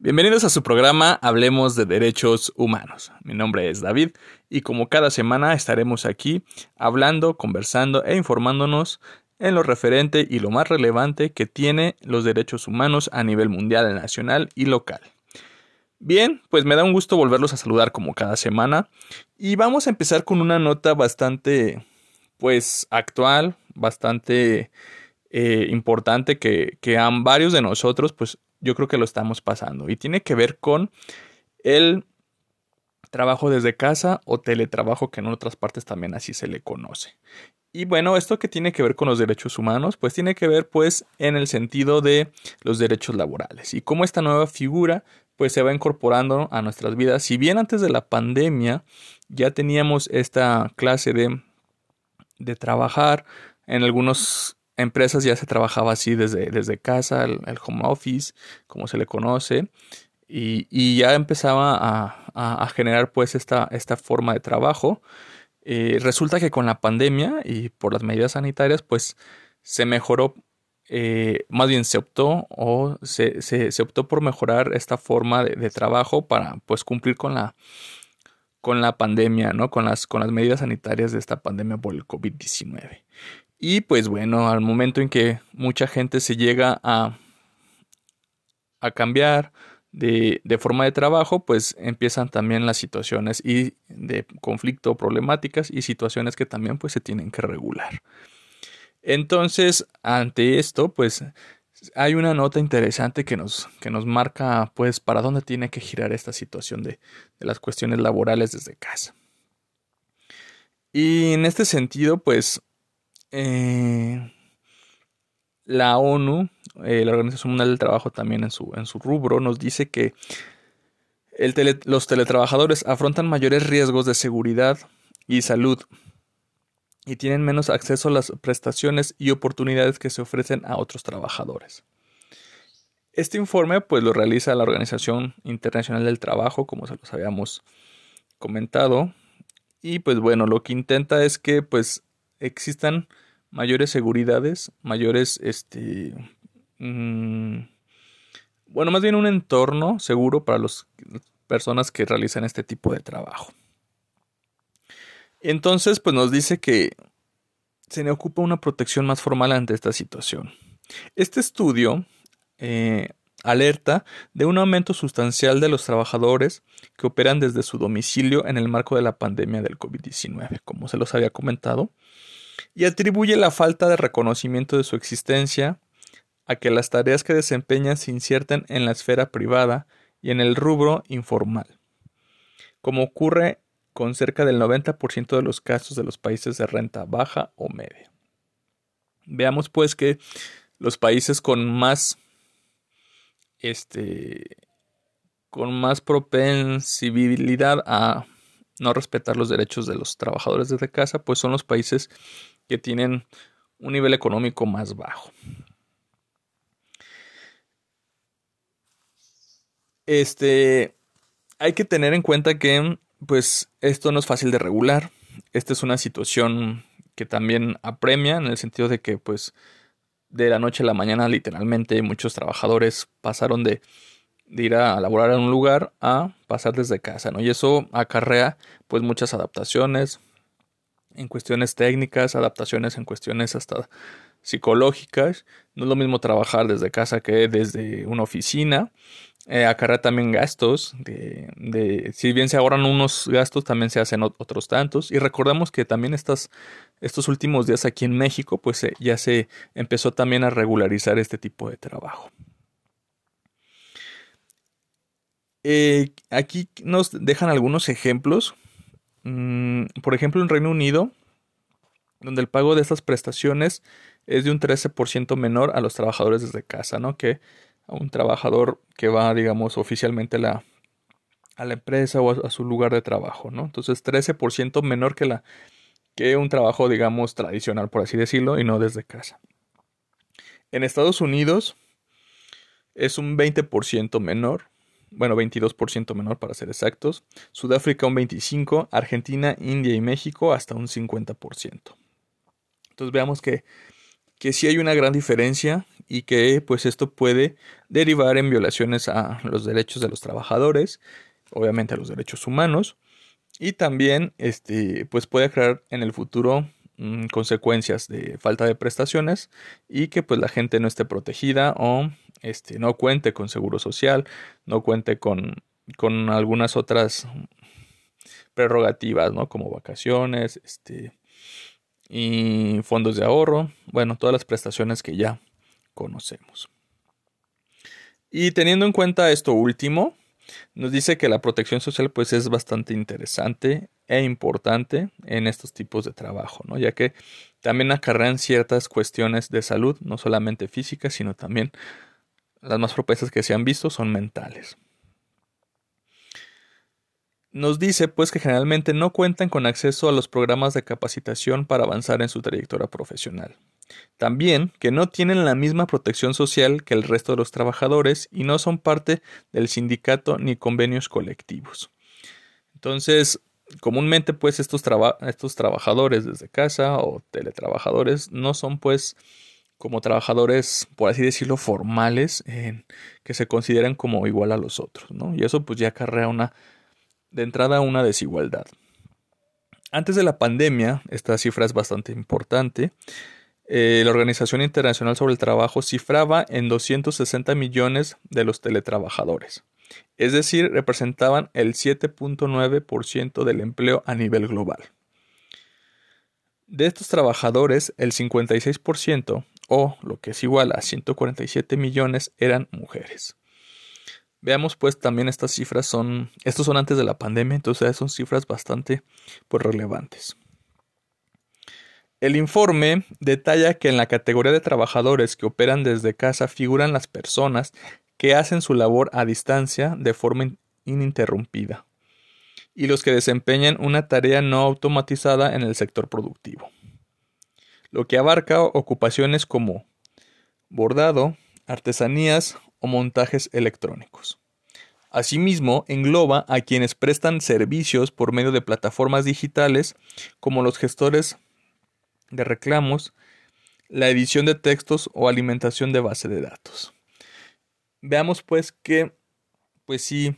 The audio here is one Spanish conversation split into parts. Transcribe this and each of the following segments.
Bienvenidos a su programa Hablemos de Derechos Humanos. Mi nombre es David y como cada semana estaremos aquí hablando, conversando e informándonos en lo referente y lo más relevante que tiene los derechos humanos a nivel mundial, nacional y local. Bien, pues me da un gusto volverlos a saludar como cada semana y vamos a empezar con una nota bastante pues actual, bastante eh, importante que, que a varios de nosotros pues yo creo que lo estamos pasando. Y tiene que ver con el trabajo desde casa o teletrabajo, que en otras partes también así se le conoce. Y bueno, esto que tiene que ver con los derechos humanos, pues tiene que ver pues en el sentido de los derechos laborales y cómo esta nueva figura pues se va incorporando a nuestras vidas. Si bien antes de la pandemia ya teníamos esta clase de, de trabajar en algunos empresas ya se trabajaba así desde, desde casa, el, home office, como se le conoce, y, ya empezaba a, generar pues esta, esta forma de trabajo. Eh, resulta que con la pandemia y por las medidas sanitarias pues se mejoró, eh, más bien se optó o se, se, optó por mejorar esta forma de, de, trabajo para pues cumplir con la con la pandemia, ¿no? Con las, con las medidas sanitarias de esta pandemia por el COVID-19. Y pues bueno, al momento en que mucha gente se llega a, a cambiar de, de, forma de trabajo, pues empiezan también las situaciones y de conflicto, problemáticas y situaciones que también pues se tienen que regular. Entonces, ante esto, pues hay una nota interesante que nos, que nos marca pues para dónde tiene que girar esta situación de, de las cuestiones laborales desde casa. Y en este sentido, pues eh, la ONU, eh, la Organización Mundial del Trabajo también en su, en su rubro, nos dice que los teletrabajadores afrontan mayores riesgos de seguridad y salud y tienen menos acceso a las prestaciones y oportunidades que se ofrecen a otros trabajadores. Este informe pues lo realiza la Organización Internacional del Trabajo, como se los habíamos comentado, y pues bueno, lo que intenta es que pues existan mayores seguridades, mayores, este, mm, bueno, más bien un entorno seguro para las personas que realizan este tipo de trabajo. Entonces, pues nos dice que se le ocupa una protección más formal ante esta situación. Este estudio eh, alerta de un aumento sustancial de los trabajadores que operan desde su domicilio en el marco de la pandemia del COVID-19, como se los había comentado, y atribuye la falta de reconocimiento de su existencia a que las tareas que desempeñan se inserten en la esfera privada y en el rubro informal, como ocurre con cerca del 90% de los casos de los países de renta baja o media. Veamos pues que los países con más este con más propensibilidad a no respetar los derechos de los trabajadores desde casa, pues son los países que tienen un nivel económico más bajo. Este, hay que tener en cuenta que, pues, esto no es fácil de regular. Esta es una situación que también apremia en el sentido de que, pues, de la noche a la mañana, literalmente, muchos trabajadores pasaron de de ir a laborar en un lugar a pasar desde casa, ¿no? Y eso acarrea pues muchas adaptaciones en cuestiones técnicas, adaptaciones en cuestiones hasta psicológicas. No es lo mismo trabajar desde casa que desde una oficina. Eh, acarrea también gastos. De, de, si bien se ahorran unos gastos, también se hacen otros tantos. Y recordamos que también estas, estos últimos días aquí en México, pues eh, ya se empezó también a regularizar este tipo de trabajo. Eh, aquí nos dejan algunos ejemplos. Mm, por ejemplo, en Reino Unido, donde el pago de estas prestaciones es de un 13% menor a los trabajadores desde casa, ¿no? Que a un trabajador que va, digamos, oficialmente a la, a empresa o a, su lugar de trabajo, ¿no? Entonces, 13% menor que, la, que un trabajo, digamos, tradicional, por así decirlo, y no desde casa. En Estados Unidos es un 20% menor bueno, 22% menor para ser exactos, Sudáfrica un 25%, Argentina, India y México hasta un 50%. Entonces veamos que, que sí hay una gran diferencia y que pues esto puede derivar en violaciones a los derechos de los trabajadores, obviamente a los derechos humanos y también este pues puede crear en el futuro mm, consecuencias de falta de prestaciones y que pues la gente no esté protegida o este no cuente con seguro social, no cuente con con algunas otras prerrogativas, ¿no? Como vacaciones, este, y fondos de ahorro, bueno, todas las prestaciones que ya conocemos. Y teniendo en cuenta esto último, nos dice que la protección social pues es bastante interesante e importante en estos tipos de trabajo, ¿no? ya que también acarrean ciertas cuestiones de salud, no solamente físicas, sino también las más propuestas que se han visto son mentales. Nos dice pues que generalmente no cuentan con acceso a los programas de capacitación para avanzar en su trayectoria profesional. También que no tienen la misma protección social que el resto de los trabajadores y no son parte del sindicato ni convenios colectivos. Entonces, comúnmente pues estos, estos trabajadores desde casa o teletrabajadores no son pues como trabajadores, por así decirlo, formales, que se consideran como igual a los otros, ¿no? Y eso pues ya acarrea una de entrada una desigualdad. Antes de la pandemia, esta cifra es bastante importante, eh, la Organización Internacional sobre el Trabajo cifraba en 260 millones de los teletrabajadores, es decir, representaban el 7.9% del empleo a nivel global. De estos trabajadores, el 56%, o lo que es igual a 147 millones, eran mujeres. Veamos pues también estas cifras son, estos son antes de la pandemia, entonces son cifras bastante pues, relevantes. El informe detalla que en la categoría de trabajadores que operan desde casa figuran las personas que hacen su labor a distancia de forma ininterrumpida y los que desempeñan una tarea no automatizada en el sector productivo, lo que abarca ocupaciones como bordado, artesanías, o montajes electrónicos. Asimismo, engloba a quienes prestan servicios por medio de plataformas digitales como los gestores de reclamos, la edición de textos o alimentación de base de datos. Veamos pues que, pues sí,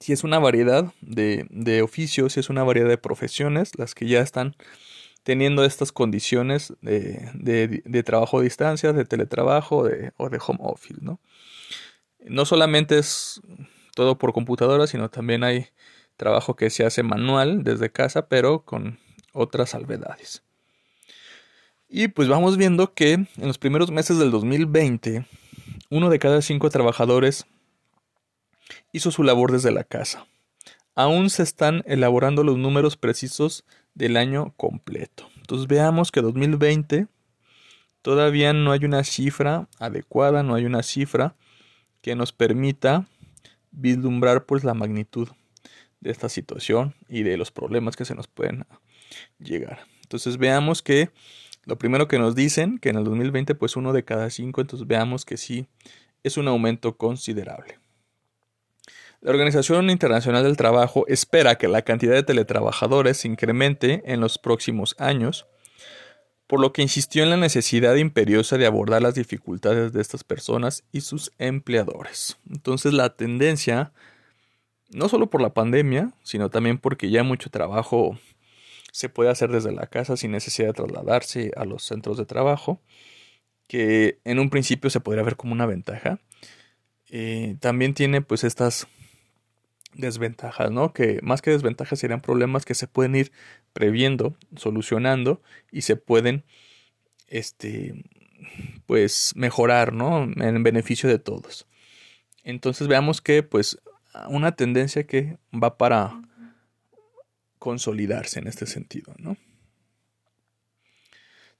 si es una variedad de, de oficios, si es una variedad de profesiones las que ya están teniendo estas condiciones de, trabajo a distancia, de teletrabajo o de home office. ¿no? no solamente es todo por computadora, sino también hay trabajo que se hace manual desde casa, pero con otras salvedades. Y pues vamos viendo que en los primeros meses del 2020, uno de cada cinco trabajadores hizo su labor desde la casa. Aún se están elaborando los números precisos del año completo. Entonces veamos que 2020 todavía no hay una cifra adecuada, no hay una cifra que nos permita vislumbrar pues la magnitud de esta situación y de los problemas que se nos pueden llegar. Entonces veamos que lo primero que nos dicen que en el 2020 pues uno de cada cinco, entonces veamos que sí es un aumento considerable. La Organización Internacional del Trabajo espera que la cantidad de teletrabajadores se incremente en los próximos años, por lo que insistió en la necesidad imperiosa de abordar las dificultades de estas personas y sus empleadores. Entonces la tendencia, no solo por la pandemia, sino también porque ya mucho trabajo se puede hacer desde la casa sin necesidad de trasladarse a los centros de trabajo, que en un principio se podría ver como una ventaja. Eh, también tiene pues estas desventajas, ¿no? Que más que desventajas serían problemas que se pueden ir previendo, solucionando y se pueden, este, pues mejorar, ¿no? En beneficio de todos. Entonces veamos que, pues, una tendencia que va para consolidarse en este sentido, ¿no?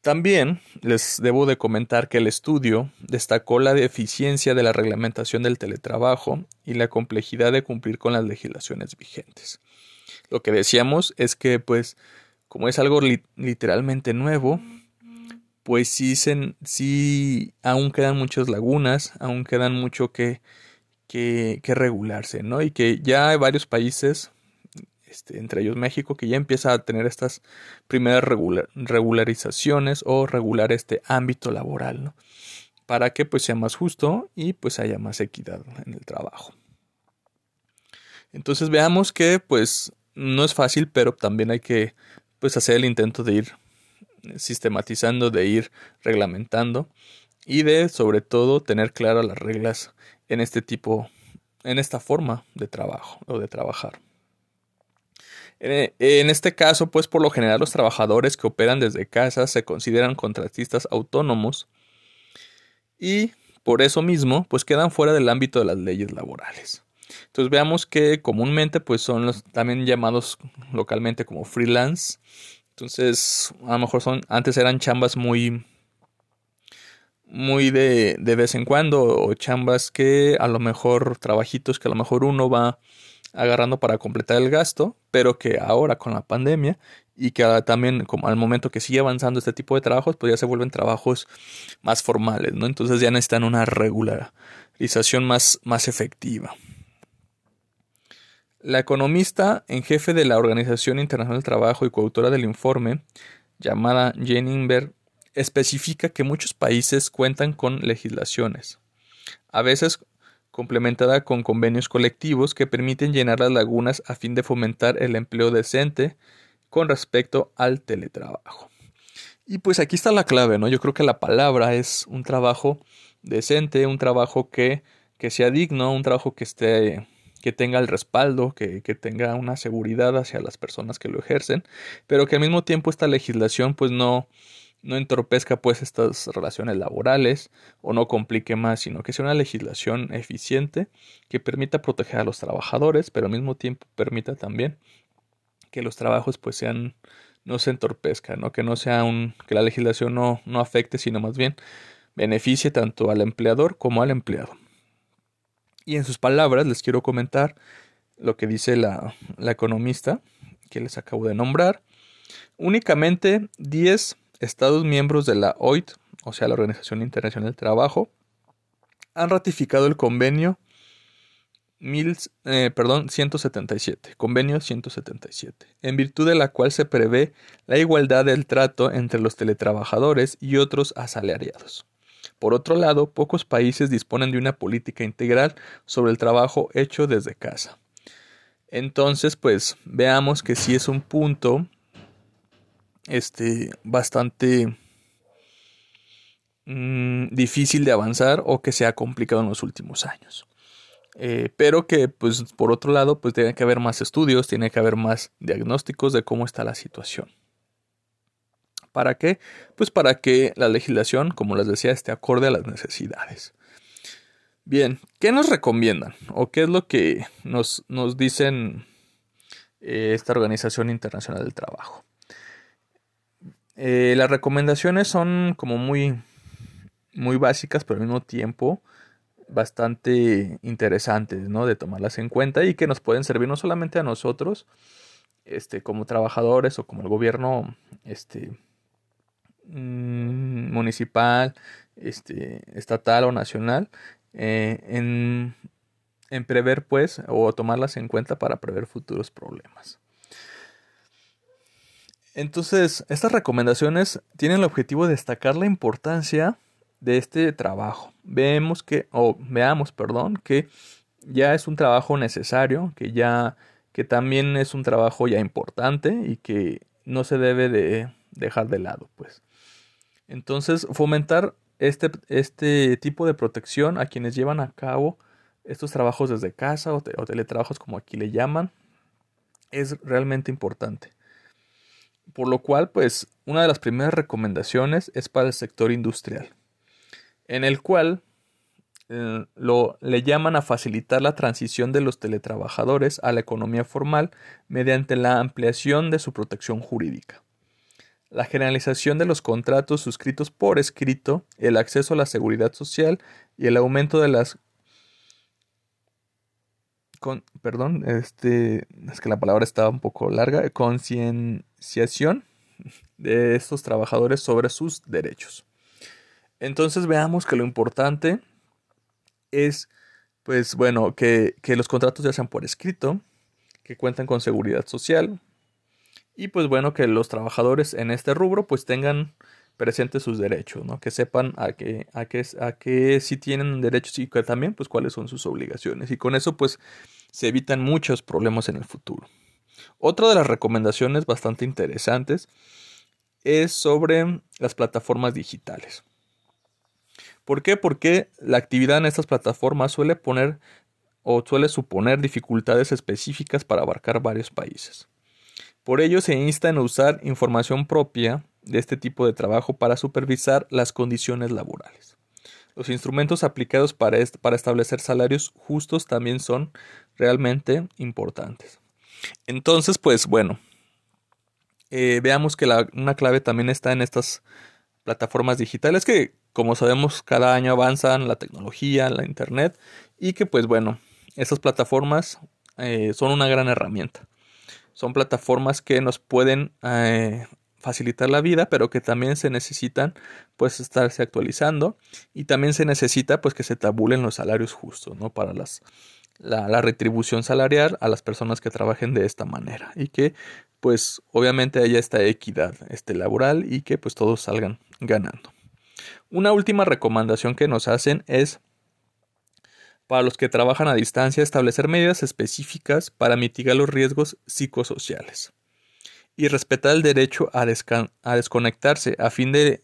También les debo de comentar que el estudio destacó la deficiencia de la reglamentación del teletrabajo y la complejidad de cumplir con las legislaciones vigentes. Lo que decíamos es que, pues, como es algo literalmente nuevo, pues sí, sí, aún quedan muchas lagunas, aún quedan mucho que, que, que regularse, ¿no? Y que ya hay varios países este, entre ellos México, que ya empieza a tener estas primeras regularizaciones o regular este ámbito laboral. para que pues sea más justo y pues haya más equidad en el trabajo. Entonces veamos que pues no es fácil, pero también hay que pues hacer el intento de ir sistematizando, de ir reglamentando y de sobre todo tener claras las reglas en este tipo, en esta forma de trabajo o de trabajar. En este caso, pues por lo general los trabajadores que operan desde casa se consideran contratistas autónomos y por eso mismo, pues quedan fuera del ámbito de las leyes laborales. Entonces veamos que comúnmente pues son los también llamados localmente como freelance. Entonces, a lo mejor son antes eran chambas muy muy de, de vez en cuando o chambas que a lo mejor trabajitos que a lo mejor uno va agarrando para completar el gasto, pero que ahora con la pandemia y que también como al momento que sigue avanzando este tipo de trabajos, pues ya se vuelven trabajos más formales, ¿no? Entonces ya necesitan una regularización más, más efectiva. La economista en jefe de la Organización Internacional del Trabajo y coautora del informe, llamada Jane Inver, especifica que muchos países cuentan con legislaciones, a veces complementada con convenios colectivos que permiten llenar las lagunas a fin de fomentar el empleo decente con respecto al teletrabajo. Y pues aquí está la clave, ¿no? Yo creo que la palabra es un trabajo decente, un trabajo que, que sea digno, un trabajo que esté que tenga el respaldo, que, que, tenga una seguridad hacia las personas que lo ejercen, pero que al mismo tiempo esta legislación pues no, no entorpezca pues estas relaciones laborales o no complique más, sino que sea una legislación eficiente que permita proteger a los trabajadores, pero al mismo tiempo permita también que los trabajos pues sean no se entorpezcan, ¿no? que no sea un que la legislación no, no afecte, sino más bien beneficie tanto al empleador como al empleado. Y en sus palabras les quiero comentar lo que dice la, la economista que les acabo de nombrar. Únicamente 10 Estados miembros de la OIT, o sea, la Organización Internacional del Trabajo, han ratificado el convenio eh, perdón, 177, convenio 177, en virtud de la cual se prevé la igualdad del trato entre los teletrabajadores y otros asalariados. Por otro lado, pocos países disponen de una política integral sobre el trabajo hecho desde casa. Entonces, pues veamos que sí es un punto este, bastante mm, difícil de avanzar o que se ha complicado en los últimos años. Eh, pero que, pues, por otro lado, pues tiene que haber más estudios, tiene que haber más diagnósticos de cómo está la situación. ¿Para qué? Pues para que la legislación, como les decía, esté acorde a las necesidades. Bien, ¿qué nos recomiendan? ¿O qué es lo que nos, nos dicen eh, esta Organización Internacional del Trabajo? Eh, las recomendaciones son como muy, muy básicas, pero al mismo tiempo bastante interesantes, ¿no? De tomarlas en cuenta y que nos pueden servir no solamente a nosotros, este, como trabajadores o como el gobierno, este, mm, municipal, este, estatal o nacional, eh, en, en prever, pues, o tomarlas en cuenta para prever futuros problemas. Entonces, estas recomendaciones tienen el objetivo de destacar la importancia de este trabajo. Vemos que, o veamos, perdón, que ya es un trabajo necesario, que ya, que también es un trabajo ya importante y que no se debe de dejar de lado, pues. Entonces, fomentar este, este tipo de protección a quienes llevan a cabo estos trabajos desde casa o teletrabajos como aquí le llaman, es realmente importante. Por lo cual, pues, una de las primeras recomendaciones es para el sector industrial, en el cual eh, lo, le llaman a facilitar la transición de los teletrabajadores a la economía formal mediante la ampliación de su protección jurídica. La generalización de los contratos suscritos por escrito, el acceso a la seguridad social y el aumento de las perdón, este, es que la palabra estaba un poco larga, concienciación de estos trabajadores sobre sus derechos. Entonces veamos que lo importante es, pues bueno, que, que los contratos ya sean por escrito, que cuenten con seguridad social y pues bueno, que los trabajadores en este rubro pues tengan presente sus derechos, ¿no? Que sepan a qué, a qué, a qué tienen derechos y que también, pues, cuáles son sus obligaciones. Y con eso, pues, se evitan muchos problemas en el futuro. Otra de las recomendaciones bastante interesantes es sobre las plataformas digitales. ¿Por qué? Porque la actividad en estas plataformas suele poner o suele suponer dificultades específicas para abarcar varios países. Por ello se insta en usar información propia de este tipo de trabajo para supervisar las condiciones laborales. Los instrumentos aplicados para, para establecer salarios justos también son realmente importantes. Entonces, pues bueno, eh, veamos que una clave también está en estas plataformas digitales que, como sabemos, cada año avanzan la tecnología, la internet y que, pues bueno, estas plataformas eh, son una gran herramienta. Son plataformas que nos pueden eh, facilitar la vida, pero que también se necesitan pues estarse actualizando y también se necesita pues que se tabulen los salarios justos, ¿no? Para las la, retribución salarial a las personas que trabajen de esta manera y que pues obviamente haya esta equidad este laboral y que pues todos salgan ganando. Una última recomendación que nos hacen es para los que trabajan a distancia establecer medidas específicas para mitigar los riesgos psicosociales y respetar el derecho a, a desconectarse a fin de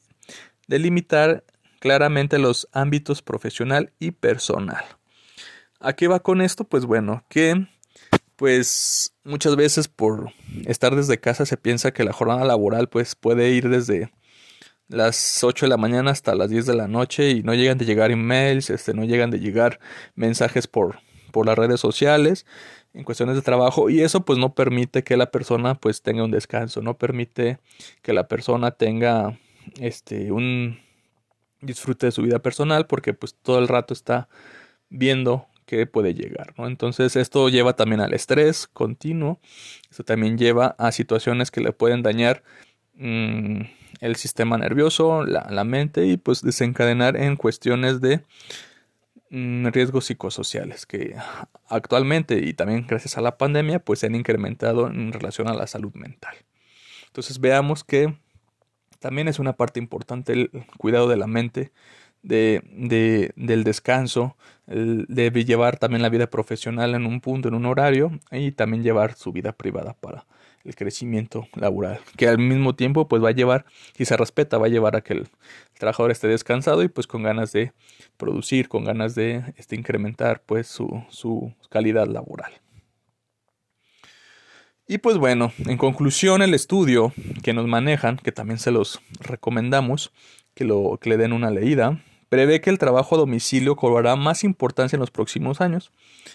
delimitar claramente los ámbitos profesional y personal. ¿A qué va con esto? Pues bueno, que pues muchas veces por estar desde casa se piensa que la jornada laboral pues puede ir desde las 8 de la mañana hasta las 10 de la noche y no llegan de llegar emails, este, no llegan de llegar mensajes por, por las redes sociales en cuestiones de trabajo y eso pues no permite que la persona pues tenga un descanso, no permite que la persona tenga este un disfrute de su vida personal porque pues todo el rato está viendo que puede llegar, ¿no? Entonces esto lleva también al estrés continuo, esto también lleva a situaciones que le pueden dañar mm, el sistema nervioso, la, mente y pues desencadenar en cuestiones de Mm, riesgos psicosociales que actualmente y también gracias a la pandemia pues se han incrementado en relación a la salud mental. Entonces veamos que también es una parte importante el cuidado de la mente, de, de, del descanso, el, de llevar también la vida profesional en un punto, en un horario y también llevar su vida privada para el crecimiento laboral, que al mismo tiempo pues va a llevar, si se respeta, va a llevar a que el, trabajador esté descansado y pues con ganas de producir, con ganas de este, incrementar pues su, su calidad laboral. Y pues bueno, en conclusión el estudio que nos manejan, que también se los recomendamos, que, lo, que le den una leída, prevé que el trabajo a domicilio cobrará más importancia en los próximos años.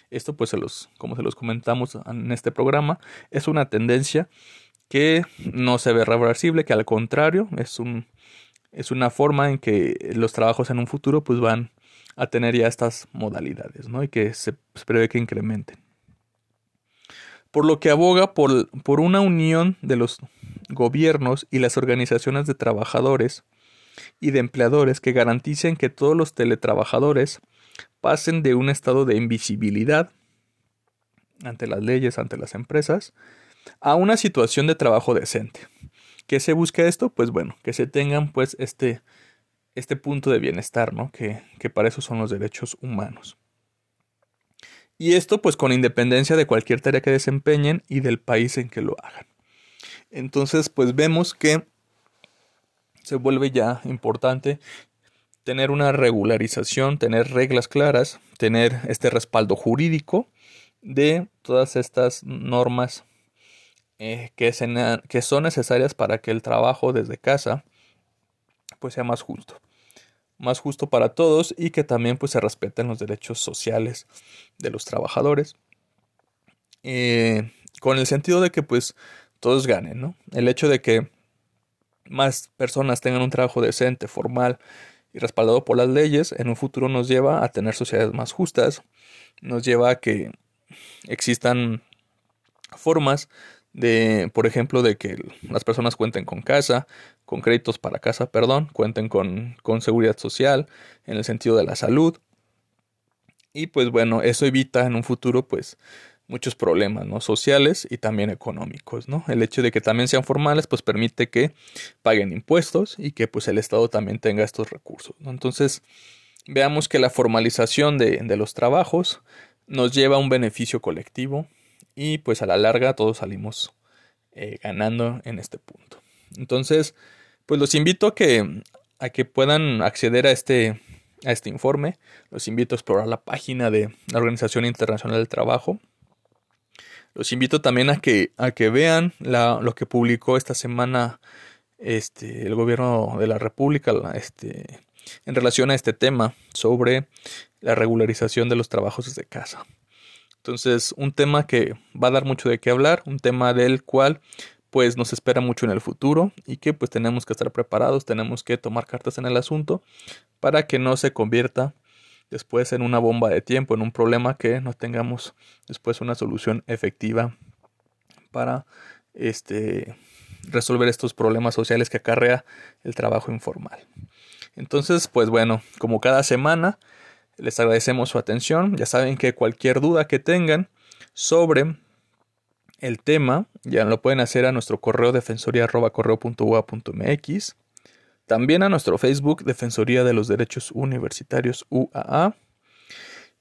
Esto, pues, se los, como se los comentamos en este programa, es una tendencia que no se ve reversible, que al contrario, es, un, es una forma en que los trabajos en un futuro pues, van a tener ya estas modalidades, ¿no? Y que se prevé que incrementen. Por lo que aboga por, por una unión de los gobiernos y las organizaciones de trabajadores y de empleadores que garanticen que todos los teletrabajadores pasen de un estado de invisibilidad ante las leyes, ante las empresas, a una situación de trabajo decente. ¿Qué se busca esto? Pues bueno, que se tengan pues este, este punto de bienestar, ¿no? Que, que para eso son los derechos humanos. Y esto pues con independencia de cualquier tarea que desempeñen y del país en que lo hagan. Entonces pues vemos que se vuelve ya importante tener una regularización, tener reglas claras, tener este respaldo jurídico de todas estas normas eh, que, son necesarias para que el trabajo desde casa pues sea más justo. Más justo para todos y que también pues se respeten los derechos sociales de los trabajadores eh, con el sentido de que pues todos ganen no el hecho de que más personas tengan un trabajo decente, formal y respaldado por las leyes, en un futuro nos lleva a tener sociedades más justas, nos lleva a que existan formas de, por ejemplo, de que las personas cuenten con casa, con créditos para casa, perdón, cuenten con, con seguridad social, en el sentido de la salud. Y pues bueno, eso evita en un futuro pues muchos problemas, ¿no? Sociales y también económicos, ¿no? El hecho de que también sean formales, pues permite que paguen impuestos y que pues el Estado también tenga estos recursos. Entonces, veamos que la formalización de, de los trabajos nos lleva a un beneficio colectivo y pues a la larga todos salimos eh, ganando en este punto. Entonces, pues los invito a que, a que puedan acceder a este, a este informe. Los invito a explorar la página de la Organización Internacional del Trabajo. Los invito también a que, a que vean la, lo que publicó esta semana este, el gobierno de la República este, en relación a este tema sobre la regularización de los trabajos desde casa. Entonces, un tema que va a dar mucho de qué hablar, un tema del cual pues nos espera mucho en el futuro y que pues tenemos que estar preparados, tenemos que tomar cartas en el asunto para que no se convierta después en una bomba de tiempo, en un problema que no tengamos después una solución efectiva para este resolver estos problemas sociales que acarrea el trabajo informal. Entonces, pues bueno, como cada semana les agradecemos su atención. Ya saben que cualquier duda que tengan sobre el tema, ya lo pueden hacer a nuestro correo defensoría.correo.ua.mx. También a nuestro Facebook Defensoría de los Derechos Universitarios UAA.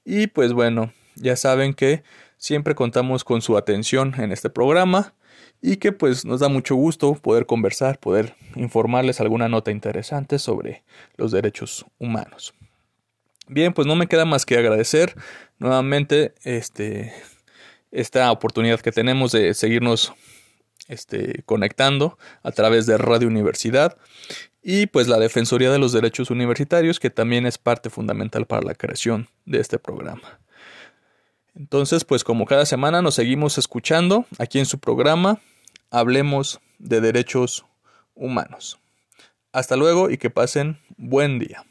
Y pues bueno, ya saben que siempre contamos con su atención en este programa y que pues nos da mucho gusto poder conversar, poder informarles alguna nota interesante sobre los derechos humanos. Bien, pues no me queda más que agradecer nuevamente este, esta oportunidad que tenemos de seguirnos este, conectando a través de Radio Universidad y pues la Defensoría de los Derechos Universitarios que también es parte fundamental para la creación de este programa. Entonces, pues como cada semana nos seguimos escuchando aquí en su programa, hablemos de derechos humanos. Hasta luego y que pasen buen día.